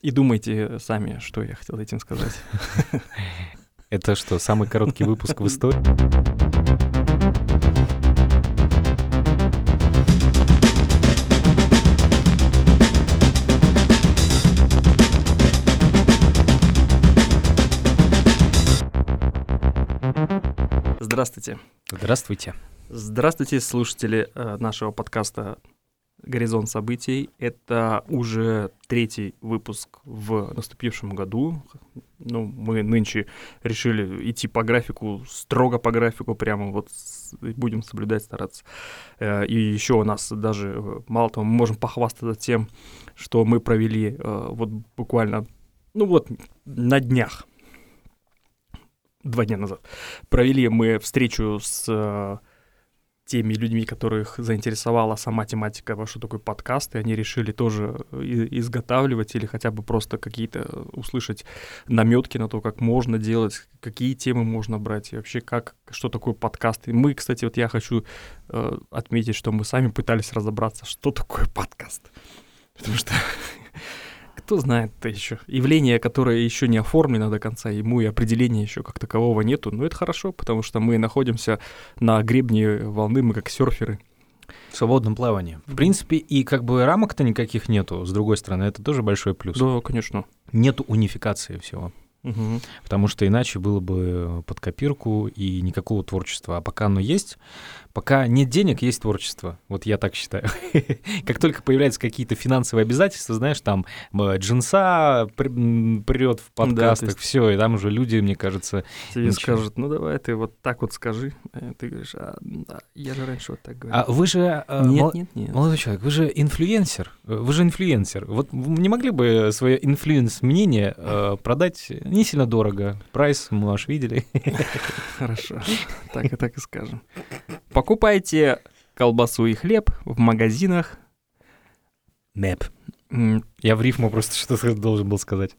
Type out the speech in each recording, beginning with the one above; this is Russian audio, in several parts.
И думайте сами, что я хотел этим сказать. Это что, самый короткий выпуск в истории? Здравствуйте. Здравствуйте. Здравствуйте, слушатели э, нашего подкаста «Горизонт событий». Это уже третий выпуск в наступившем году. Ну, мы нынче решили идти по графику, строго по графику, прямо вот будем соблюдать, стараться. Э, и еще у нас даже, э, мало того, мы можем похвастаться тем, что мы провели вот буквально, ну вот, на днях два дня назад, провели мы встречу с э, теми людьми, которых заинтересовала сама тематика, во что такое подкаст, и они решили тоже изготавливать или хотя бы просто какие-то услышать наметки на то, как можно делать, какие темы можно брать, и вообще как, что такое подкаст. И мы, кстати, вот я хочу э, отметить, что мы сами пытались разобраться, что такое подкаст. Потому что кто знает это еще. Явление, которое еще не оформлено до конца, ему и определения еще как такового нету. Но это хорошо, потому что мы находимся на гребне волны, мы как серферы. В свободном плавании. В принципе, и как бы рамок-то никаких нету, с другой стороны, это тоже большой плюс. Да, конечно. Нету унификации всего. Угу. Потому что иначе было бы под копирку и никакого творчества. А пока оно есть, Пока нет денег, есть творчество. Вот я так считаю. как только появляются какие-то финансовые обязательства, знаешь, там джинса прет в подкастах, да, есть... все, и там уже люди, мне кажется... Тебе ничего. скажут, ну давай ты вот так вот скажи. А ты говоришь, а, да, я же раньше вот так говорил. А вы же... Э, нет, мол... нет, нет. Молодой человек, вы же инфлюенсер. Вы же инфлюенсер. Вот не могли бы свое influence-мнение э, продать не сильно дорого? Прайс мы ваш видели. Хорошо, так и так и скажем. Покупайте колбасу и хлеб в магазинах. НЭП. Я в рифму просто что-то должен был сказать.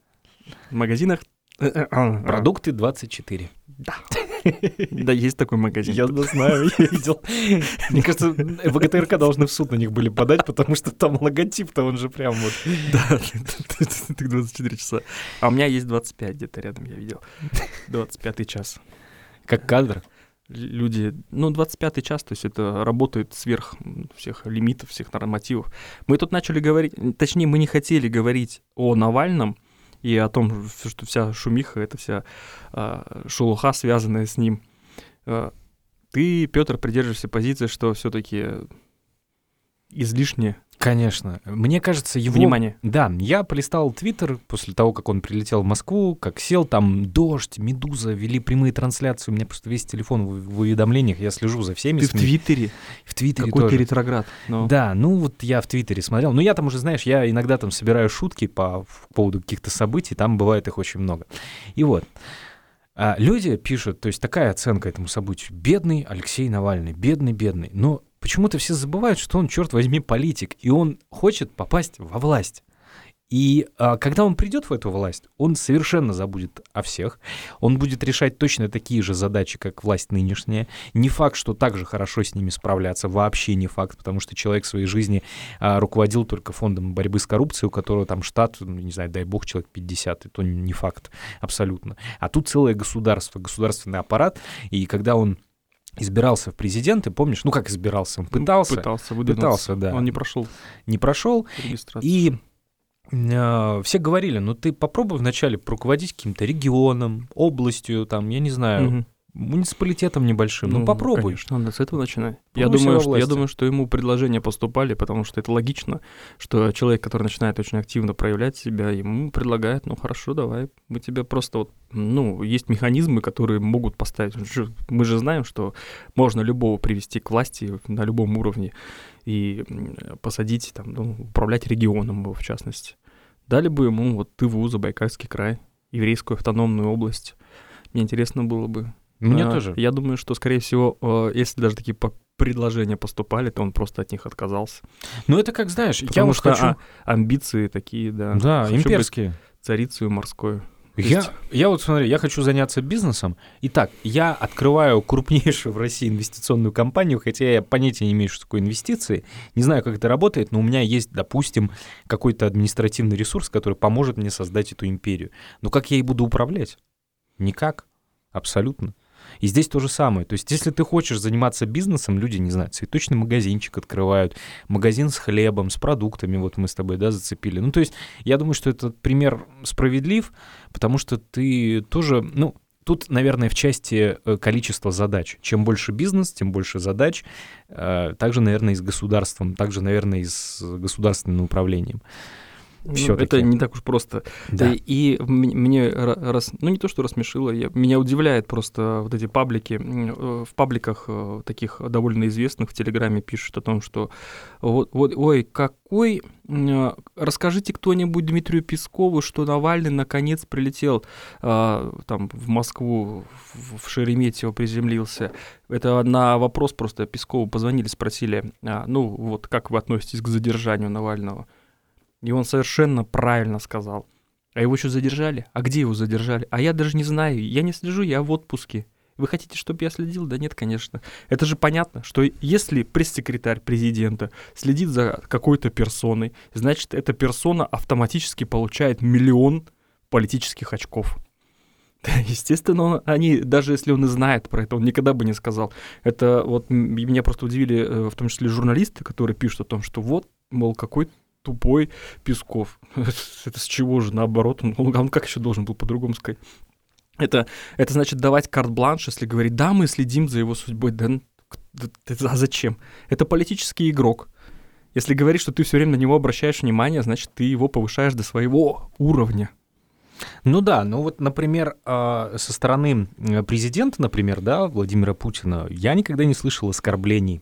В магазинах... Э, э, а, а. Продукты 24. Да. Да, есть такой магазин. Я знаю, я видел. Мне кажется, ВГТРК должны в суд на них были подать, потому что там логотип-то он же прям вот... Да, ты 24 часа. А у меня есть 25 где-то рядом, я видел. 25 час. Как кадр? люди, ну, 25 час, то есть это работает сверх всех лимитов, всех нормативов. Мы тут начали говорить, точнее, мы не хотели говорить о Навальном и о том, что вся шумиха, это вся э, шелуха, связанная с ним. Э, ты, Петр, придерживаешься позиции, что все-таки излишне Конечно. Мне кажется, его... Внимание. Да, я полистал Твиттер после того, как он прилетел в Москву, как сел, там дождь, Медуза, вели прямые трансляции, у меня просто весь телефон в, в уведомлениях, я слежу за всеми. Ты СМИ. в Твиттере? В Твиттере Какой тоже. ты ретроград. Но... Да, ну вот я в Твиттере смотрел. Ну я там уже, знаешь, я иногда там собираю шутки по, по поводу каких-то событий, там бывает их очень много. И вот. А люди пишут, то есть такая оценка этому событию. Бедный Алексей Навальный, бедный, бедный. Но почему-то все забывают, что он, черт возьми, политик, и он хочет попасть во власть. И а, когда он придет в эту власть, он совершенно забудет о всех. Он будет решать точно такие же задачи, как власть нынешняя. Не факт, что так же хорошо с ними справляться, вообще не факт, потому что человек в своей жизни а, руководил только фондом борьбы с коррупцией, у которого там штат, ну, не знаю, дай бог, человек 50, это не факт абсолютно. А тут целое государство, государственный аппарат, и когда он избирался в президенты, помнишь? Ну, как избирался? Он пытался. Пытался, пытался, да. Он не прошел. Не прошел. И э, все говорили, ну ты попробуй вначале руководить каким-то регионом, областью, там, я не знаю, угу муниципалитетом небольшим. Ну, ну попробуй. Конечно, надо с этого начинать. Я думаю, что, я думаю, что ему предложения поступали, потому что это логично, что человек, который начинает очень активно проявлять себя, ему предлагают, ну хорошо, давай, мы тебе просто вот, ну, есть механизмы, которые могут поставить. Мы же знаем, что можно любого привести к власти на любом уровне и посадить, там, ну, управлять регионом в частности. Дали бы ему вот Тыву, Забайкальский край, еврейскую автономную область. Мне интересно было бы, мне а, тоже. Я думаю, что, скорее всего, если даже такие предложения поступали, то он просто от них отказался. Ну, это как знаешь, Потому я что хочу... а, амбиции такие, да. Да, хочу имперские. Царицей морской. Я, есть- я вот смотри, я хочу заняться бизнесом. Итак, я открываю крупнейшую в России инвестиционную компанию, хотя я понятия не имею, что такое инвестиции. Не знаю, как это работает, но у меня есть, допустим, какой-то административный ресурс, который поможет мне создать эту империю. Но как я ей буду управлять? Никак. Абсолютно. И здесь то же самое. То есть, если ты хочешь заниматься бизнесом, люди, не знаю, цветочный магазинчик открывают, магазин с хлебом, с продуктами, вот мы с тобой, да, зацепили. Ну, то есть, я думаю, что этот пример справедлив, потому что ты тоже, ну, Тут, наверное, в части э, количества задач. Чем больше бизнес, тем больше задач. Э, Также, наверное, и с государством, также, наверное, и с государственным управлением. Ну, всё-таки. это не так уж просто. Да. И, и мне ра- раз, ну не то, что рассмешило, я, меня удивляет просто вот эти паблики. Э, В пабликах э, таких довольно известных в Телеграме пишут о том, что вот, вот ой, какой... э, Расскажите кто-нибудь Дмитрию Пескову, что Навальный наконец прилетел а, там в Москву, в в Шереметьево приземлился. Это на вопрос просто Пескову позвонили, спросили, а, ну вот как вы относитесь к задержанию Навального? И он совершенно правильно сказал. А его что задержали? А где его задержали? А я даже не знаю. Я не слежу, я в отпуске. Вы хотите, чтобы я следил? Да нет, конечно. Это же понятно, что если пресс-секретарь президента следит за какой-то персоной, значит, эта персона автоматически получает миллион политических очков. Естественно, он- они, даже если он и знает про это, он никогда бы не сказал. Это вот меня просто удивили, э, в том числе журналисты, которые пишут о том, что вот, мол, какой тупой Песков. Это с чего же, наоборот, он, он- он как еще должен был по-другому сказать? Это, это значит давать карт-бланш, если говорить, да, мы следим за его судьбой, да, а зачем? Это политический игрок. Если говорить, что ты все время на него обращаешь внимание, значит, ты его повышаешь до своего уровня. Ну да, ну вот, например, а, со стороны президента, например, да, Владимира Путина, я никогда не слышал оскорблений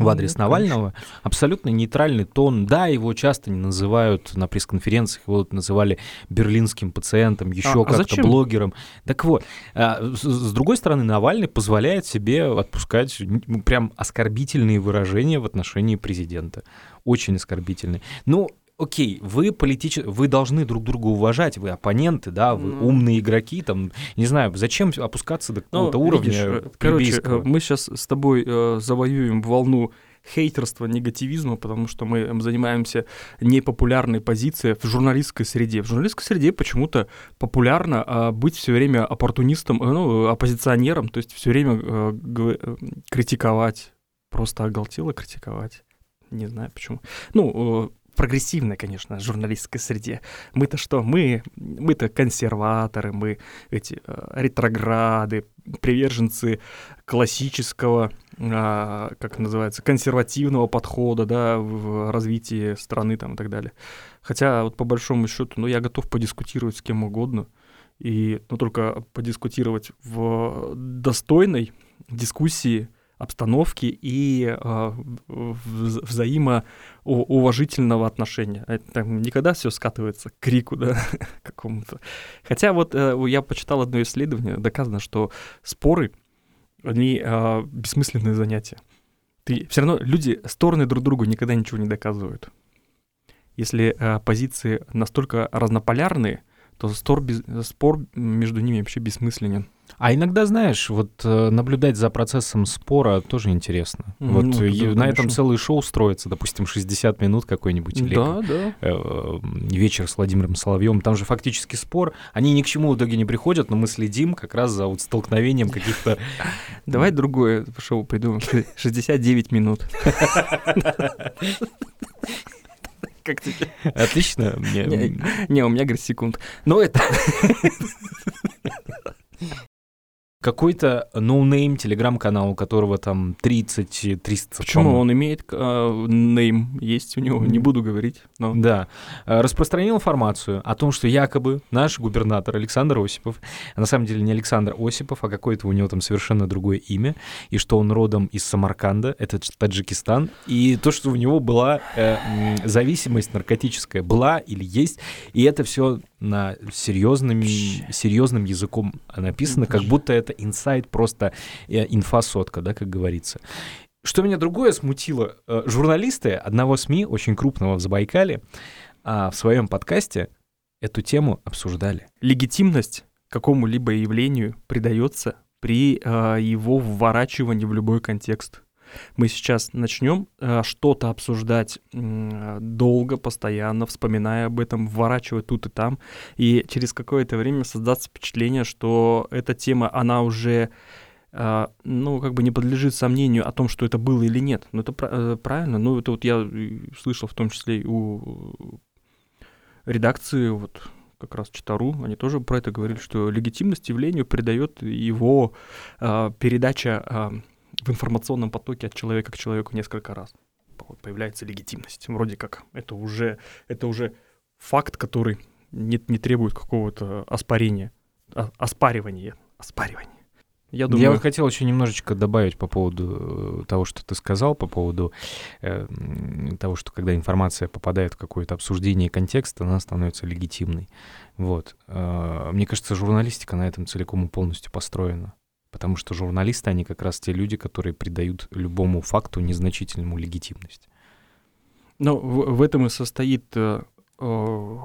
в адрес конечно. Навального. Абсолютно нейтральный тон. Да, его часто не называют на пресс-конференциях, его называли берлинским пациентом, еще а как-то зачем? блогером. Так вот, а, с, другой стороны, Навальный позволяет себе отпускать прям оскорбительные выражения в отношении президента. Очень оскорбительные. Ну, окей, вы политически, вы должны друг друга уважать, вы оппоненты, да, вы Ну. умные игроки, там, не знаю, зачем опускаться до Ну, какого-то уровня видишь, э, короче, э, мы сейчас с тобой э, завоюем волну хейтерства, негативизма, потому что мы м, занимаемся непопулярной позицией в журналистской среде. В журналистской среде почему-то популярно а, быть все время оппортунистом, ну, оппозиционером, то есть все время э, критиковать, просто оголтело критиковать. Не знаю почему. Ну, прогрессивной, конечно, журналистской среде. Мы-то что? Мы, мы-то консерваторы, мы эти э, ретрограды, приверженцы классического, а, как называется, консервативного подхода, да, в развитии страны там и так далее. Хотя вот по большому счету, ну, я готов подискутировать с кем угодно, и, ну, только подискутировать в достойной дискуссии, обстановки и а, в- взаимоуважительного отношения. Это там никогда все скатывается к крику, да, какому-то. Хотя вот э, я почитал одно исследование, доказано, что споры, они а, бессмысленные занятия. Ты все равно люди стороны друг другу никогда ничего не доказывают. Если а, позиции настолько разнополярные, то спор, без- спор между ними вообще бессмысленен. А иногда, знаешь, вот э, наблюдать за процессом спора тоже интересно. Мгм, вот ну, да, и на этом целое шоу строится, допустим, 60 минут какой-нибудь или Да, да. э, вечер с Владимиром Соловьем. Там же фактически спор. Они ни к чему в итоге не приходят, но мы следим как раз за вот столкновением каких-то... Давай другое шоу придумаем. 69 минут. Как тебе? Отлично. Не, у меня, говорит, секунд. Но это... Какой-то no-name телеграм-канал, у которого там 30-300... Почему он имеет э, name? Есть у него, не буду говорить. Но... Да, э, распространил информацию о том, что якобы наш губернатор Александр Осипов, а на самом деле не Александр Осипов, а какое-то у него там совершенно другое имя, и что он родом из Самарканда, это Дж- Таджикистан, и то, что у него была э, зависимость наркотическая, была или есть, и это все на серьезным, серьезным языком написано, как будто это инсайт, просто э, инфосотка, да, как говорится. Что меня другое смутило, э, журналисты одного СМИ, очень крупного в Забайкале, а, в своем подкасте эту тему обсуждали. Легитимность какому-либо явлению придается при э, его вворачивании в любой контекст. Мы сейчас начнем э, что-то обсуждать долго, постоянно, вспоминая об этом, вворачивать тут и там, и через какое-то время создаться впечатление, что эта тема, она уже э, ну, как бы не подлежит сомнению о том, что это было или нет. Ну, это э, правильно. Ну, это вот я слышал в том числе у редакции, вот как раз Читару, они тоже про это говорили, что легитимность явлению придает его э, передача э, в информационном потоке от человека к человеку несколько раз. Появляется легитимность. Вроде как это уже, это уже факт, который не, не требует какого-то оспарения, а, оспаривания, оспаривания. Я, думаю... Я вот хотел еще немножечко добавить по поводу э, того, что ты сказал, по поводу э, того, что когда информация попадает в какое-то обсуждение контекста, она становится легитимной. Вот. Э, мне кажется, журналистика на этом целиком и полностью построена. Потому что журналисты, они как раз те люди, которые придают любому факту незначительному легитимность. Ну, в, в этом и состоит э, э,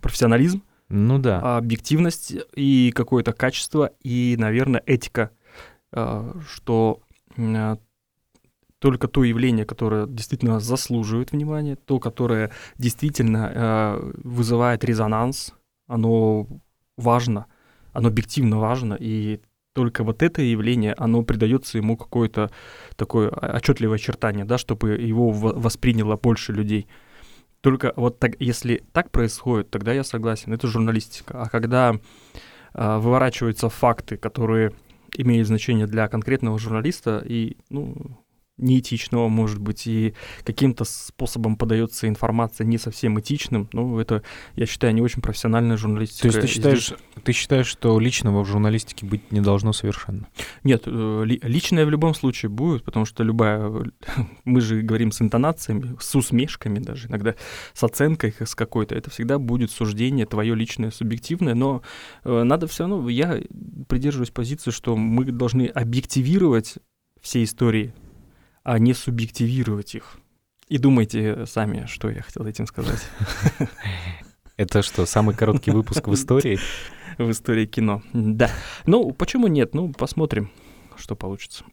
профессионализм, ну да. объективность и какое-то качество, и, наверное, этика, э, что э, только то явление, которое действительно заслуживает внимания, то, которое действительно э, вызывает резонанс, оно важно, оно объективно важно, и только вот это явление, оно придается ему какое-то такое отчетливое очертание, да, чтобы его восприняло больше людей. Только вот так, если так происходит, тогда я согласен, это журналистика. А когда э, выворачиваются факты, которые имеют значение для конкретного журналиста, и, ну, неэтичного, может быть, и каким-то способом подается информация не совсем этичным, ну, это, я считаю, не очень профессиональная журналистика. То есть ты считаешь, Здесь... ты считаешь, что личного в журналистике быть не должно совершенно? Нет, э, личное в любом случае будет, потому что любая... Мы же говорим с интонациями, с усмешками даже, иногда с оценкой с какой-то. Это всегда будет суждение твое личное, субъективное, но э, надо все равно... Я придерживаюсь позиции, что мы должны объективировать все истории а не субъективировать их. И думайте сами, что я хотел этим сказать. Это что, самый короткий выпуск в истории? В истории кино, да. Ну, почему нет? Ну, посмотрим, что получится.